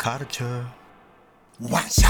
culture. One shot.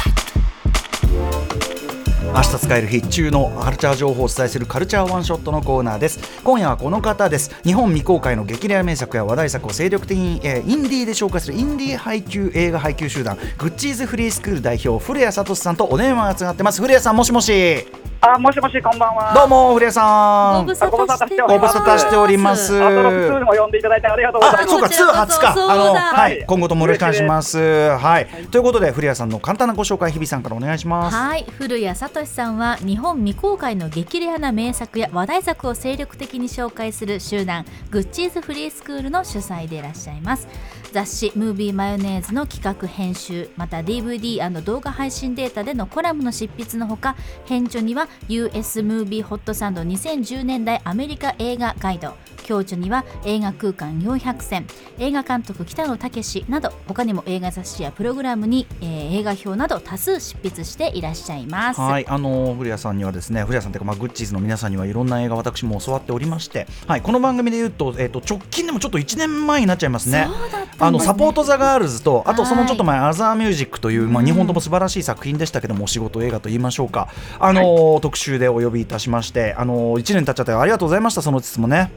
明日使える必中のカルチャー情報をお伝えするカルチャーワンショットのコーナーです今夜はこの方です日本未公開の激レア名作や話題作を精力的に、えーインディーで紹介するインディー配給映画配給集団グッチーズフリースクール代表古谷聡さんとお電話がつながってます古谷さんもしもしあ、もしもし、こんばんは。どうも古谷さん。ご無沙汰しておごります。無沙汰しております。アトロック2も呼んでいただいてありがとうございます。あそうかこちらこそ通初かあのははいい。今後ともよろしくお願いします。はい。ということで古谷さんの簡単なご紹介日比さんからお願いします。はい。古谷聡さんは日本未公開の激レアな名作や話題作を精力的に紹介する集団グッチーズフリースクールの主催でいらっしゃいます雑誌「ムービーマヨネーズ」の企画編集また DVD& 動画配信データでのコラムの執筆のほか編著には US ムービーホットサンド2010年代アメリカ映画ガイド共著には映画空間400選映画監督北野武など他にも映画雑誌やプログラムに、えー映画表など多数執筆していらっしゃいます。はい、あの古谷さんにはですね、古谷さんというか、まあ、グッチーズの皆さんにはいろんな映画、私も教わっておりまして、はい、この番組で言うと、えっ、と、直近でもちょっと1年前になっちゃいますね。そうあのサポートザガールズと、あとそのちょっと前、はアザーミュージックという、まあ、うん日本とも素晴らしい作品でしたけども、お仕事映画と言いましょうか。あの特集でお呼びいたしまして、あの1年経っちゃって、ありがとうございました、そのつつもね。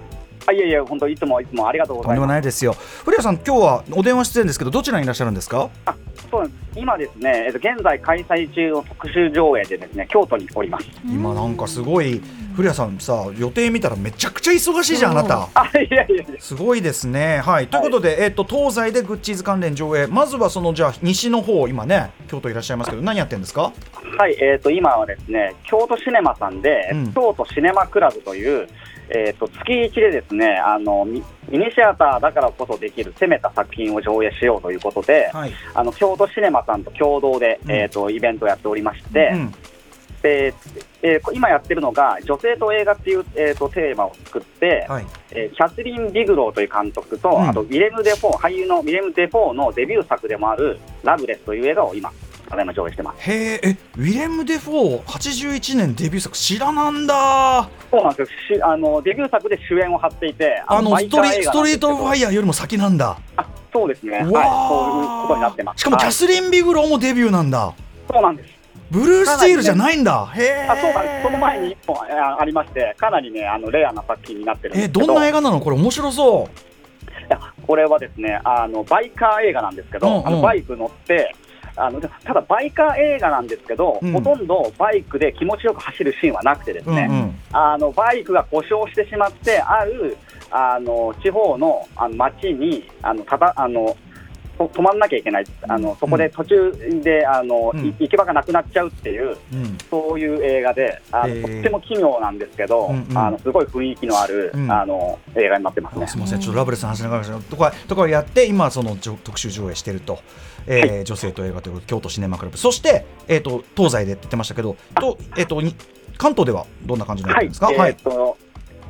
あいえいえ、本当いつもいつもありがとうごとんでもざいます。ないですよ。古谷さん、今日はお電話出演ですけど、どちらにいらっしゃるんですか？そうです。今ですね、えっと現在開催中の特集上映でですね、京都におります。今なんかすごい、古谷さんさ、予定見たらめちゃくちゃ忙しいじゃん、あなた。あ、いやいやいや。すごいですね。はい、ということで、えっと東西でグッチーズ関連上映、まずはそのじゃあ西の方、今ね、京都いらっしゃいますけど、何やってんですか？はい、えっ、と今はですね、京都シネマさんで、うん京都シネマクラブという。えっと月一でですねあのミミニシアターだからこそできる攻めた作品を上映しようということで、はい。あの京都シネマさんと共同で、うんえっとイベントをやっておりまして、うん、でえー今やってるのが女性と映画っていう、えー、とテーマを作って、はい。えーキャスリン・ビグローという監督と、うんあとウィレム・デ・フォー俳優のウィレム・デ・フォーのデビュー作でもある「ラブレス」という映画を今ただいま上映してます。へえ、え、ウィレム・デ・フォー、81年デビュー作、知らなんだ。そうなんですよ。しあのデビュー作で主演を張っていてあのストリストリート・ファイヤヤーよりも先なんだ。あそうですね、はい、そういうことになってます。しかもキャはいスリン・ビグローもデビューなんだ。そうなんです。ブルースティールじゃないんだ。へえ。あそうなんですその前に1本あありましてかなりねあのレアな作品になってるんですえ、けど。どんな映画なの、これ面白そいやこれはですねあのバイカー映画なんですけど、うんうん。あのバイク乗ってあのただバイカー映画なんですけど、うんほとんどバイクで気持ちよく走るシーンはなくてですう。うんね、うん。あのバイクが故障してしまってあるあの地方のあの町にあのただあのと止まんなきゃいけない。あのそこで途中であの、うん。い行き場がなくなっちゃうっていううん。そういう映画であの、とっても奇妙なんですけど、うんうん。あのすごい雰囲気のある、うん。あの映画になってますね。あ。すみません、ちょっとラブレスの話しながらとかとかをやって、今、その特集上映してると、えー女性と映画ということで京都シネマクラブ、そして、えー、と東西でって言ってましたけど、とえー、とに関東ではどんな感じになってるんですか？えーっと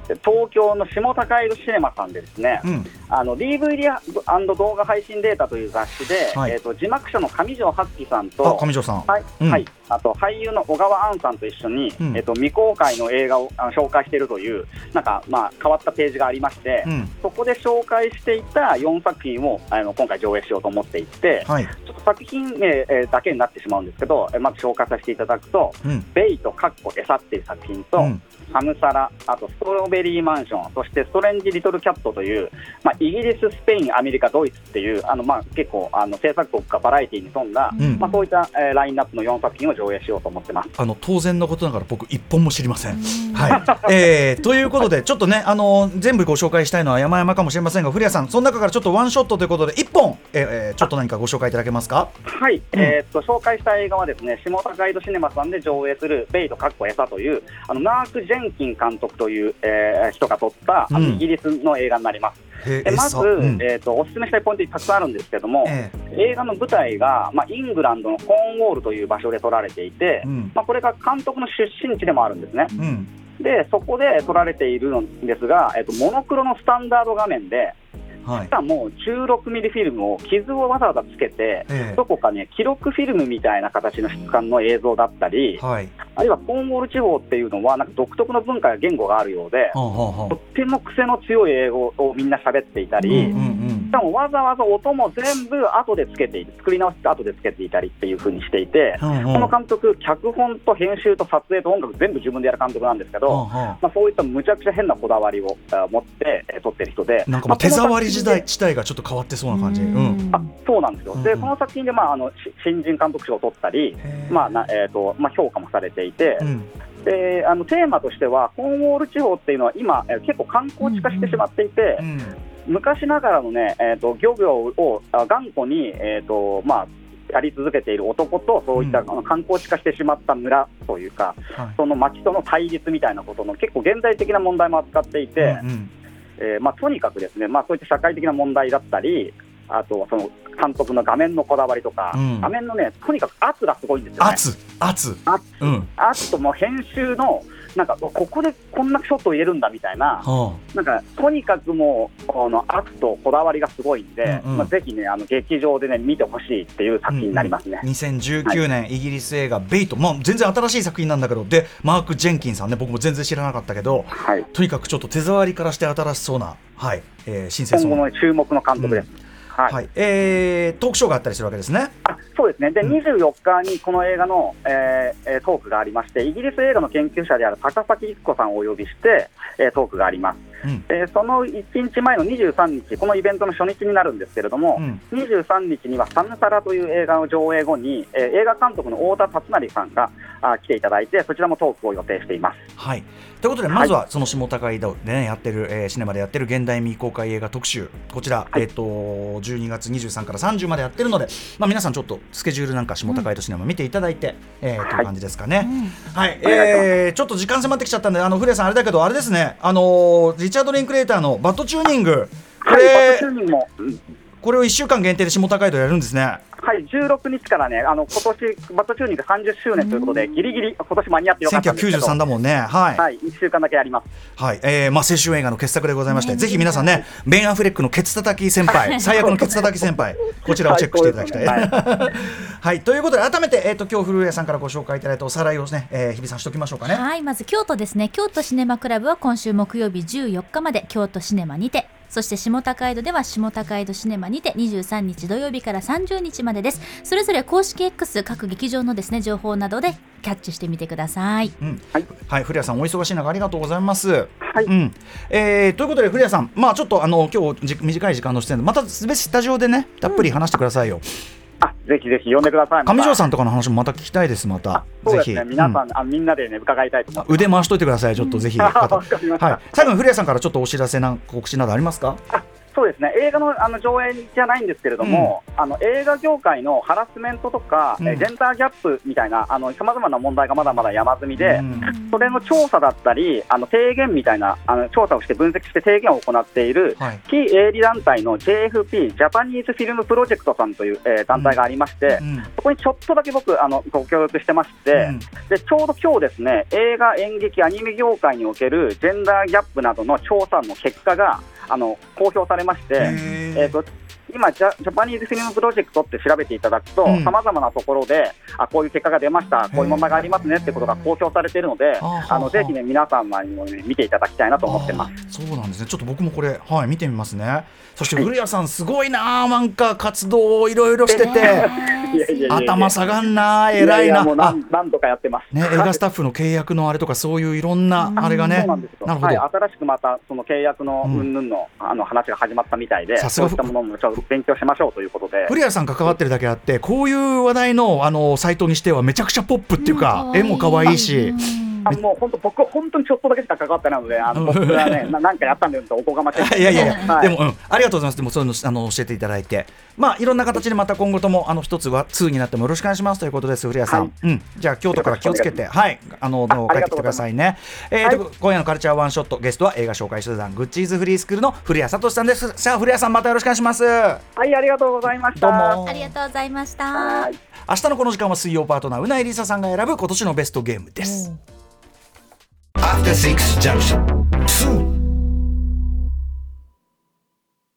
東京の下高井戸シネマさんでですね、うん、あの DVD& 動画配信データという雑誌で、はい。えと字幕者の上条八樹さんあと、上条さん、はいうん。はい、あと俳優の小川杏さんと一緒に、うん。えっと未公開の映画をあの紹介しているという、なんか、まあ、変わったページがありまして、うん、そこで紹介していた4作品をあの今回上映しようと思っていて、はい、ちょっと作品名えーだけになってしまうんですけど、えーまず紹介させていただくと、うん、ベイとカッコ餌っていう作品と、うんサムサラ、あとストロベリーマンション、そしてストレンジ・リトル・キャットという、まあ、イギリス、スペイン、アメリカ、ドイツっていう、あのまあ、結構あの制作国がバラエティに富んだ、うんまあ、そういった、えーラインナップの4作品を上映しようと思ってます。あの当然のことながら僕一本も知りません。うんはい、えー、ということでちょっとねあの全部ご紹介したいのは山々かもしれませんが古谷さんその中からちょっとワンショットということで一本、えーえーちょっと何かご紹介いただけますか？はい、えーっと紹介した映画はですね下高井戸シネマさんで上映する「ベイとカッコ餌」というあのマーク・ジェンキン監督という、えー人が撮ったイギリスの映画になります。えーでまず、餌う。ん。えーっとおすすめしたいポイントたくさんあるんですけども、え映画の舞台が、まあ、イングランドのコーンウォールという場所で撮られていて、ーうん。まあ、これが監督の出身地でもあるんですね。うん。でそこで撮られているんですが、えっと、モノクロのスタンダード画面で、はい。しかも16ミリフィルムを傷をわざわざつけて、ええ。どこかね、記録フィルムみたいな形の質感の映像だったり、はいあるいはコーンウォール地方っていうのは、なんか独特の文化や言語があるようで、とっても癖の強い英語をみんな喋っていたり、うんうんかもわざわざ音も全部後でつけている、作り直して後でつけていたりっていう風にしていて、うんうんこの監督、脚本と編集と撮影と音楽全部自分でやる監督なんですけど、うんうんまあ、そういったむちゃくちゃ変なこだわりをあ持ってえー撮ってる人で、なんか手触り時代まあ自体がちょっと変わってそうな感じ。うん。あそうなんですよ、うんうんでこの作品で、まあ、あのし新人監督賞を取ったり、まあなえーとまあ、評価もされていて、うん。であのテーマとしては、コーンウォール地方っていうのは今、えー結構観光地化してしまっていて、うん。昔ながらのね、えー、と漁業をあ頑固に、えーとまあ、やり続けている男と、そういった、観光地化してしまった村というか、はいその町との対立みたいなことの結構現代的な問題も扱っていて、うんうんえーまあ、とにかくですね、まあ、そういった社会的な問題だったり、あとその監督の画面のこだわりとか、うん画面のね、とにかく圧がすごいんですよね。圧圧。圧うん。圧と編集のなんかここでこんなショットを入れるんだみたいな、はなんかとにかくもうこの圧とこだわりがすごいんで、うんうんまあ、ぜひねあの劇場でね見てほしいっていうあ。作品になりますね。2019年、イギリス映画「ベイト」まあ、全然新しい作品なんだけどでマーク・ジェンキンさんね僕も全然知らなかったけどはい。とにかくちょっと手触りからして新しそうな、はいえー新鮮そうな、今後の注目の監督です。はい。はいえートークショーがあったりするわけですね。あそうですね。で、うん24日にこの映画の、えーえートークがありまして、イギリス映画の研究者である高崎一子さんをお呼びして、えートークがあります。うん。えーその1日前の23日、このイベントの初日になるんですけれども、うん。23日にはサムサラという映画の上映後に、えー映画監督の太田達成さんがあ来ていただいて、そちらもトークを予定しています。はい、ということでまずはその下高井戸で、ね、やってる、えーシネマでやってる現代未公開映画特集。こちら、はい。えっ、と12月23から30までやってるので、まあ、皆さんちょっとスケジュールなんか下高井戸シネマ見ていただいて、えーという感じですかね。はい、お願いえーちょっと時間迫ってきちゃったんであの降矢さんあれだけどあれですね。あのーリチャード・リンクレーターのバッドチューニングこはい、バッれ、トチューニングも、うんこれを1週間限定で下高井戸やるんですね。はい、16日からね、あの今年バッドチューニング30周年ということで、ギリギリ今年間に合ってよかったんですけど、1993だもんね。はい。はい、1週間だけやります。はい、えー、まあ青春映画の傑作でございまして、ねぜひ皆さんね、ベン・アフレックのケツ叩き先輩、最悪のケツ叩き先輩、こちらをチェックしていただきたい。はい、ということで改めてえっ、と今日古谷さんからご紹介いただいたおさらいをね、えー、日比さんしておきましょうかね。はいまず京都ですね。京都シネマクラブは今週木曜日14日まで京都シネマにて。そして下高井戸では下高井戸シネマにて23日土曜日から30日までです。それぞれ公式 X 各劇場のですね情報などでキャッチしてみてください。うん、はい。はい、古谷さんお忙しい中ありがとうございます。はい。うん、えーということで古谷さん、まあちょっとあの今日じ短い時間の出演でまた別スタジオでねたっぷり話してくださいよ。あぜひぜひ呼んでください。上条さんとかの話もまた聞きたいですまた。ぜひそうですね、皆さん、うんあみんなでね、伺いたいと思います。腕回しといてくださいちょっとぜひ。わはい。最後に古谷さんからちょっとお知らせな告知などありますか？そうですね。映画のあの上映じゃないんですけれども、あの映画業界のハラスメントとか、うん。えジェンダーギャップみたいなさまざまな問題がまだまだ山積みで、うん。それの調査だったり、あの提言みたいなあの調査をして分析して提言を行っている、はい。非営利団体の JFP、ジャパニーズフィルムプロジェクトさんという、えー団体がありまして、うん。そこにちょっとだけ僕、あのご協力してまして、うん。でちょうど今日ですね、映画、演劇、アニメ業界におけるジェンダーギャップなどの調査の結果があの公表されまして、えー、と今ジャ、ジャパニーズフィルムプロジェクトって調べていただくとうん、さまざまなところであ、こういう結果が出ました、こういう問題がありますねってことが公表されているので、あはあのぜひね、皆様にも、ね、見ていただきたいなと思ってます。そうなんですね。ちょっと僕もこれはい見てみますね。そして古谷さんすごいななんか活動をいろいろしてて頭下がんな偉いな。あもう何何度かやってます。ね 映画スタッフの契約のあれとかそういういろんなあれがね。なるほど。はい、新しくまたその契約のうん。云々の,、あの話が始まったみたいで、さすがそういったものもちょっと勉強しましょうということで、古谷さん関わってるだけあってこういう話題のあのサイトにしてはめちゃくちゃポップっていうか、絵も可愛いし、あのもう本当、僕、本当にちょっとだけしか関わってないので、あの僕はね、ななんかやったんだよとおこがましいんです いやいやいや、はいでも、うん、ありがとうございます。でも、そういうの、あの、教えていただいて。まあ、いろんな形で、また今後とも、あの、一つは、通になってもよろしくお願いしますということです。古谷さん。はいうん、じゃあ、京都から気をつけて、はい、あの、どう帰ってきてくださいね。えーと今夜のカルチャーワンショット、ゲストは映画紹介集団、グッチーズフリースクールの古谷聡さんです。さあ、古谷さん、またよろしくお願いします。はい、ありがとうございました。どうも。ありがとうございましたはい明日のこの時間は水曜パートナー、うないりささんが選ぶ今年のベストゲームです。After Six Junction.